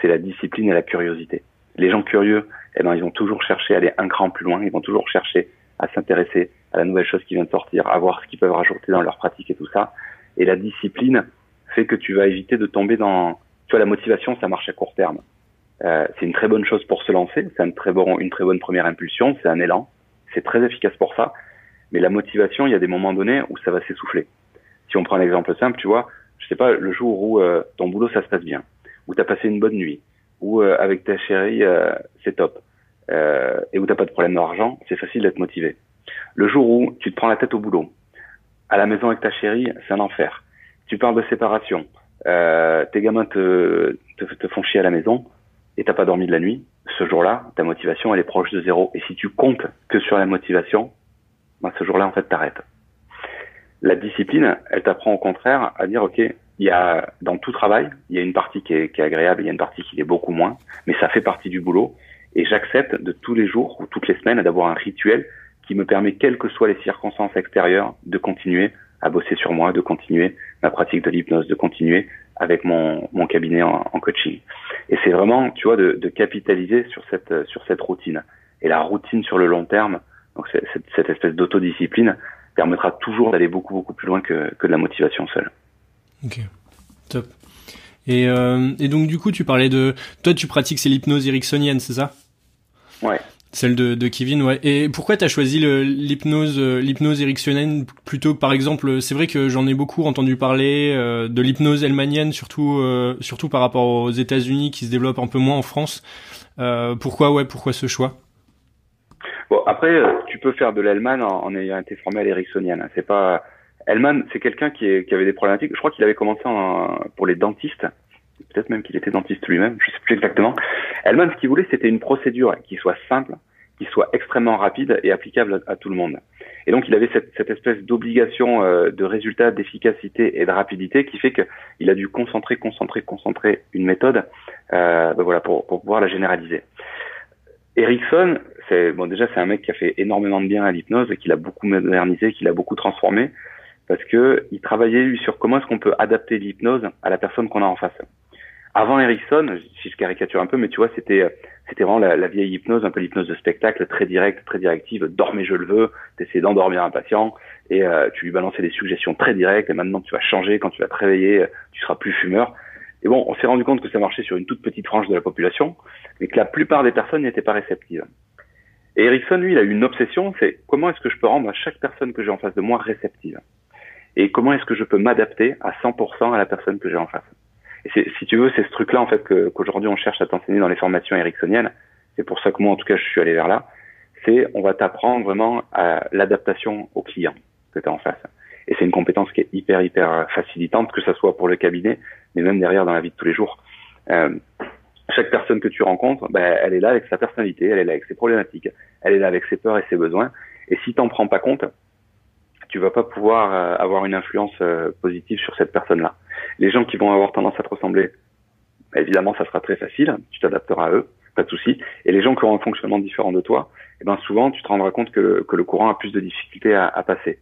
c'est la discipline et la curiosité. Les gens curieux, eh ben ils vont toujours chercher à aller un cran plus loin, ils vont toujours chercher à s'intéresser à la nouvelle chose qui vient de sortir, à voir ce qu'ils peuvent rajouter dans leur pratique et tout ça. Et la discipline fait que tu vas éviter de tomber dans, tu vois, la motivation, ça marche à court terme. Euh, c'est une très bonne chose pour se lancer, c'est une très, bon, une très bonne première impulsion, c'est un élan, c'est très efficace pour ça. Mais la motivation, il y a des moments donnés où ça va s'essouffler. Si on prend un exemple simple, tu vois, je sais pas, le jour où euh, ton boulot ça se passe bien, où tu as passé une bonne nuit, où euh, avec ta chérie c'est top, et où t'as pas de problème d'argent, c'est facile d'être motivé. Le jour où tu te prends la tête au boulot, à la maison avec ta chérie, c'est un enfer. Tu parles de séparation, tes gamins te, te, te font chier à la maison, et t'as pas dormi de la nuit, ce jour-là, ta motivation, elle est proche de zéro. Et si tu comptes que sur la motivation, ben, ce jour-là, en fait, t'arrêtes. La discipline, elle t'apprend au contraire à dire, OK, il y a, dans tout travail, il y a une partie qui est, qui est agréable, il y a une partie qui est beaucoup moins, mais ça fait partie du boulot. Et j'accepte de tous les jours ou toutes les semaines d'avoir un rituel qui me permet, quelles que soient les circonstances extérieures, de continuer à bosser sur moi, de continuer ma pratique de l'hypnose, de continuer avec mon, mon cabinet en, en coaching. Et c'est vraiment, tu vois, de, de, capitaliser sur cette, sur cette routine. Et la routine sur le long terme, donc cette, cette espèce d'autodiscipline, permettra toujours d'aller beaucoup, beaucoup plus loin que, que de la motivation seule. Ok, top. Et, euh, et donc du coup, tu parlais de... Toi, tu pratiques, c'est l'hypnose ericksonienne, c'est ça? Ouais. Celle de, de Kevin, ouais. Et pourquoi t'as choisi l'hypnose euh, l'hypnose ericksonienne plutôt que par exemple, c'est vrai que j'en ai beaucoup entendu parler euh, de l'hypnose elmanienne, surtout euh, surtout par rapport aux États-Unis qui se développent un peu moins en France. Euh, pourquoi ouais, pourquoi ce choix? Bon, après, tu peux faire de l'Elman en, en, ayant été formé à l'ericksonienne. Hein. C'est pas Elman, c'est quelqu'un qui, qui, avait des problématiques. Je crois qu'il avait commencé en, pour les dentistes peut-être même qu'il était dentiste lui-même, je sais plus exactement. Elman, ce qu'il voulait, c'était une procédure qui soit simple, qui soit extrêmement rapide et applicable à, tout le monde. Et donc, il avait cette, cette espèce d'obligation euh, de résultat, d'efficacité et de rapidité qui fait qu'il a dû concentrer, concentrer, concentrer une méthode, euh, ben voilà, pour, pour pouvoir la généraliser. Erickson, bon déjà c'est un mec qui a fait énormément de bien à l'hypnose et qui l'a beaucoup modernisé, qui l'a beaucoup transformé parce que il travaillait sur comment est-ce qu'on peut adapter l'hypnose à la personne qu'on a en face. Avant Erickson, si je caricature un peu, mais tu vois, c'était c'était vraiment la, la, vieille hypnose, un peu l'hypnose de spectacle, très directe, très directive. Dormez, je le veux. T'essayais d'endormir un patient et euh, tu lui balançais des suggestions très directes. Et maintenant, tu vas changer quand tu vas te réveiller, tu seras plus fumeur. Et bon, on s'est rendu compte que ça marchait sur une toute petite frange de la population, mais que la plupart des personnes n'étaient pas réceptives. Et Erickson, lui, il a eu une obsession, c'est comment est-ce que je peux rendre à chaque personne que j'ai en face de moi réceptive? Et comment est-ce que je peux m'adapter à 100% à la personne que j'ai en face? Si tu veux, c'est ce truc-là en fait qu'aujourd'hui on cherche à t'enseigner dans les formations ericksoniennes. C'est pour ça que moi, en tout cas, je suis allé vers là. C'est on va t'apprendre vraiment à l'adaptation au client que tu as en face. Et c'est une compétence qui est hyper hyper facilitante, que ce soit pour le cabinet, mais même derrière dans la vie de tous les jours. Euh, chaque personne que tu rencontres, ben, elle est là avec sa personnalité, elle est là avec ses problématiques, elle est là avec ses peurs et ses besoins. Et si t'en prends pas compte, tu vas pas pouvoir euh, avoir une influence euh, positive sur cette personne-là. Les gens qui vont avoir tendance à te ressembler, bah, évidemment, ça sera très facile, tu t'adapteras à eux, pas de souci. Et les gens qui auront un fonctionnement différent de toi, eh ben souvent, tu te rendras compte que que le courant a plus de difficultés à, à passer.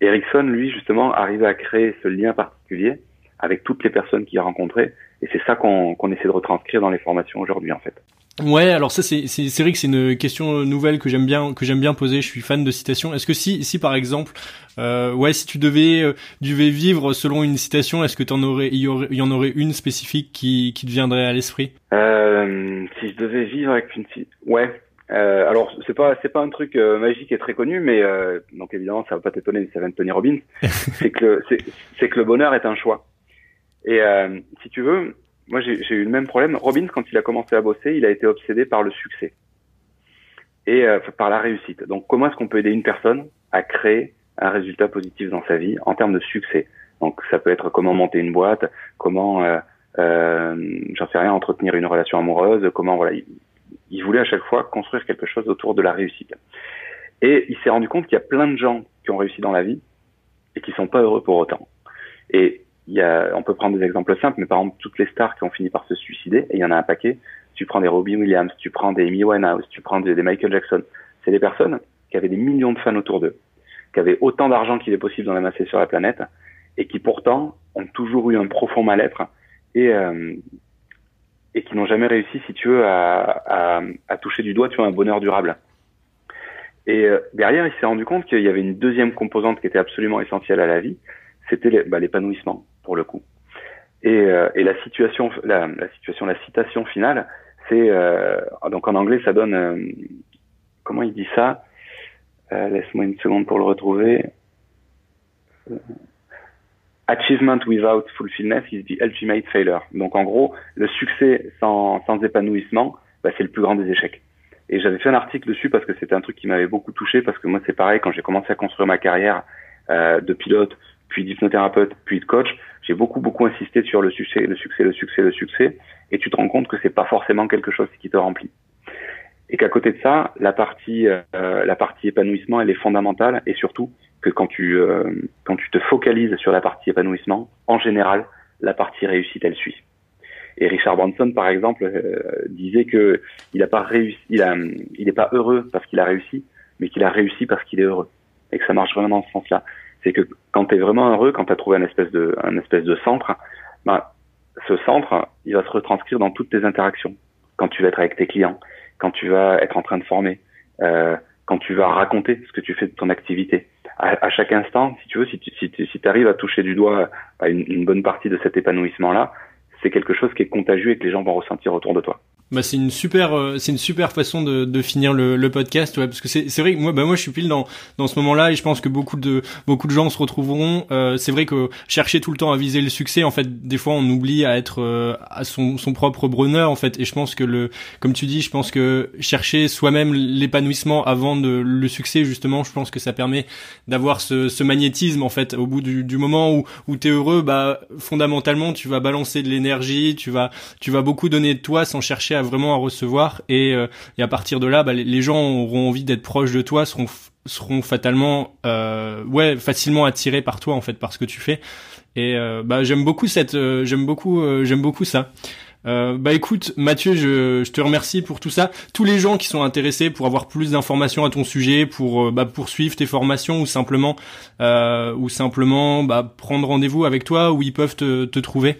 Ericsson, lui, justement, arrivait à créer ce lien particulier avec toutes les personnes qu'il a rencontrées, et c'est ça qu'on qu'on essaie de retranscrire dans les formations aujourd'hui, en fait. Ouais, alors ça c'est c'est vrai que c'est une question nouvelle que j'aime bien que j'aime bien poser. Je suis fan de citations. Est-ce que si si par exemple euh, ouais si tu devais euh, devais vivre selon une citation, est-ce que t'en aurais il y, aurait, il y en aurait une spécifique qui qui te viendrait à l'esprit? Euh, Si je devais vivre avec une ouais. Euh, alors c'est pas c'est pas un truc euh, magique et très connu, mais euh, donc évidemment ça va pas t'étonner, ça vient de Tony Robbins. c'est que c'est c'est que le bonheur est un choix. Et si tu veux, moi j'ai eu le même problème. Robbins, quand il a commencé à bosser, il a été obsédé par le succès et euh, par la réussite. Donc comment est-ce qu'on peut aider une personne à créer un résultat positif dans sa vie en termes de succès? Donc ça peut être comment monter une boîte, comment, euh, euh, j'en sais rien, entretenir une relation amoureuse, comment voilà. Il, il, voulait à chaque fois construire quelque chose autour de la réussite. Et il s'est rendu compte qu'il y a plein de gens qui ont réussi dans la vie et qui sont pas heureux pour autant. Et il y a, on peut prendre des exemples simples, mais par exemple, toutes les stars qui ont fini par se suicider, et il y en a un paquet, tu prends des Robbie Williams, tu prends des Amy Winehouse, tu prends des, Michael Jackson, c'est des personnes qui avaient des millions de fans autour d'eux, qui avaient autant d'argent qu'il est possible d'en amasser sur la planète, et qui pourtant ont toujours eu un profond mal-être, et, euh, qui n'ont jamais réussi, si tu veux, à, à, à, toucher du doigt, tu vois, un bonheur durable. Et euh, derrière, il s'est rendu compte qu'il y avait une deuxième composante qui était absolument essentielle à la vie, c'était bah, l'épanouissement pour le coup. Et, euh, la situation, la, situation, la citation finale, c'est euh, donc en anglais ça donne euh, comment il dit ça? Laisse-moi une seconde pour le retrouver. Achievement without fulfillment is the ultimate failure. Donc en gros, le succès sans, sans épanouissement, bah, c'est le plus grand des échecs. Et j'avais fait un article dessus parce que c'était un truc qui m'avait beaucoup touché parce que moi c'est pareil quand j'ai commencé à construire ma carrière de pilote, puis d'hypnothérapeute, puis de coach, j'ai beaucoup beaucoup insisté sur le succès, le succès, le succès, le succès, et tu te rends compte que c'est pas forcément quelque chose qui te remplit. Et qu'à côté de ça, la partie euh, la partie épanouissement, elle est fondamentale, et surtout que quand tu euh, quand tu te focalises sur la partie épanouissement, en général, la partie réussite, elle suit. Et Richard Branson, par exemple, disait que il a pas réussi, il a, il n'est pas heureux parce qu'il a réussi, mais qu'il a réussi parce qu'il est heureux. Et que ça marche vraiment dans ce sens-là. C'est que quand tu es vraiment heureux, quand tu as trouvé un espèce de, un espèce de centre, bah, ce centre, il va se retranscrire dans toutes tes interactions. Quand tu vas être avec tes clients, quand tu vas être en train de former, euh, quand tu vas raconter ce que tu fais de ton activité. À, chaque instant, si tu veux, si tu si, si arrives à toucher du doigt à une, une bonne partie de cet épanouissement-là, c'est quelque chose qui est contagieux et que les gens vont ressentir autour de toi. Bah c'est une super euh, c'est une super façon de, de finir le, le podcast ouais parce que c'est c'est vrai que moi bah moi je suis pile dans dans ce moment-là et je pense que beaucoup de beaucoup de gens se retrouveront. Euh, c'est vrai que chercher tout le temps à viser le succès en fait des fois on oublie à être euh, à son son propre bonheur en fait. Et je pense que le comme tu dis je pense que chercher soi-même l'épanouissement avant de le succès justement je pense que ça permet d'avoir ce, ce magnétisme en fait au bout du, du moment où où t'es heureux bah fondamentalement tu vas balancer de l'énergie tu vas tu vas beaucoup donner de toi sans chercher vraiment à recevoir et, euh, et à partir de là bah, les, gens auront envie d'être proches de toi seront seront fatalement euh, ouais facilement attirés par toi en fait par ce que tu fais et euh, bah j'aime beaucoup cette euh, j'aime beaucoup j'aime beaucoup ça bah écoute Mathieu, je, je, te remercie pour tout ça. Tous les gens qui sont intéressés pour avoir plus d'informations à ton sujet, pour bah, poursuivre tes formations ou simplement ou simplement bah, prendre rendez-vous avec toi, où ils peuvent te, te trouver.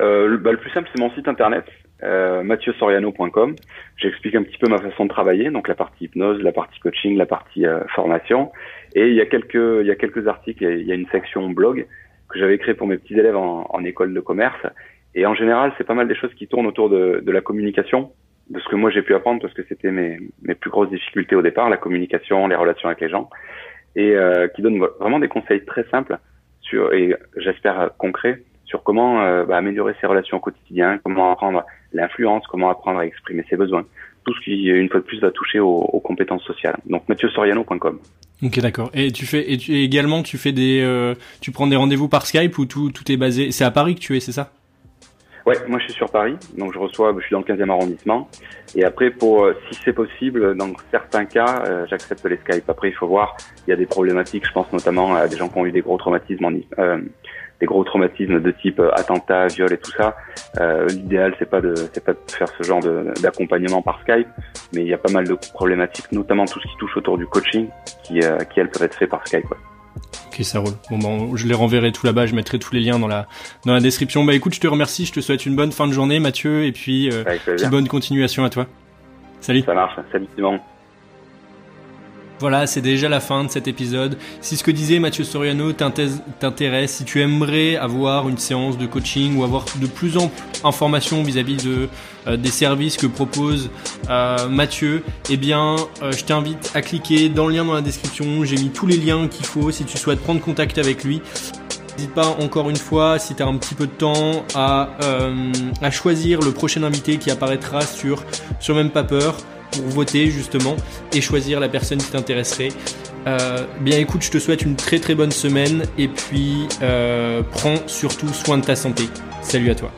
Euh, bah, le plus simple c'est mon site internet euh, mathieussoriano.com. J'explique un petit peu ma façon de travailler, donc la partie hypnose, la partie coaching, la partie euh, formation. Et il y a quelques, il y a quelques articles, il y a une section blog que j'avais créé pour mes petits élèves en, école de commerce. Et en général, c'est pas mal des choses qui tournent autour de, de la communication, de ce que moi j'ai pu apprendre parce que c'était mes, mes plus grosses difficultés au départ, la communication, les relations avec les gens, et euh, qui donnent vraiment des conseils très simples sur et j'espère concrets sur comment euh, bah, améliorer ses relations au quotidien, comment apprendre l'influence, comment apprendre à exprimer ses besoins. Tout ce qui, une fois de plus, va toucher aux, compétences sociales. Donc, mathieussoriano.com. Ok, d'accord. Et tu fais, et, tu, également, tu fais des, euh, tu prends des rendez-vous par Skype ou tout, tout est basé. C'est à Paris que tu es, c'est ça? Ouais, moi je suis sur Paris, donc je reçois, je suis dans le 15e arrondissement. Et après, pour euh, si c'est possible, dans certains cas, euh, j'accepte les Skype. Après, il faut voir, il y a des problématiques. Je pense notamment à des gens qui ont eu des gros traumatismes en, des gros traumatismes de type euh, attentat, viol et tout ça. Euh, L'idéal c'est pas de c'est pas de faire ce genre d'accompagnement par Skype, mais il y a pas mal de problématiques, notamment tout ce qui touche autour du coaching, qui euh, qui elles peuvent être fait par Skype. Ouais. Ok, ça roule. Bon, bon, je les renverrai tout là-bas. Je mettrai tous les liens dans la dans la description. Bah écoute, je te remercie. Je te souhaite une bonne fin de journée, Mathieu, et puis euh, bonne continuation à toi. Salut. Ça marche. Salut Simon. Voilà, c'est déjà la fin de cet épisode. Si ce que disait Mathieu Soriano t'intéresse, si tu aimerais avoir une séance de coaching ou avoir de plus en plus d'informations vis-à-vis euh, des services que propose euh, Mathieu, eh bien, euh, je t'invite à cliquer dans le lien dans la description. J'ai mis tous les liens qu'il faut si tu souhaites prendre contact avec lui. N'hésite pas encore une fois, si tu as un petit peu de temps, à, à choisir le prochain invité qui apparaîtra sur, sur Même Pas Peur pour voter justement et choisir la personne qui t'intéresserait. Euh, bien écoute, je te souhaite une très très bonne semaine et puis euh, prends surtout soin de ta santé. Salut à toi.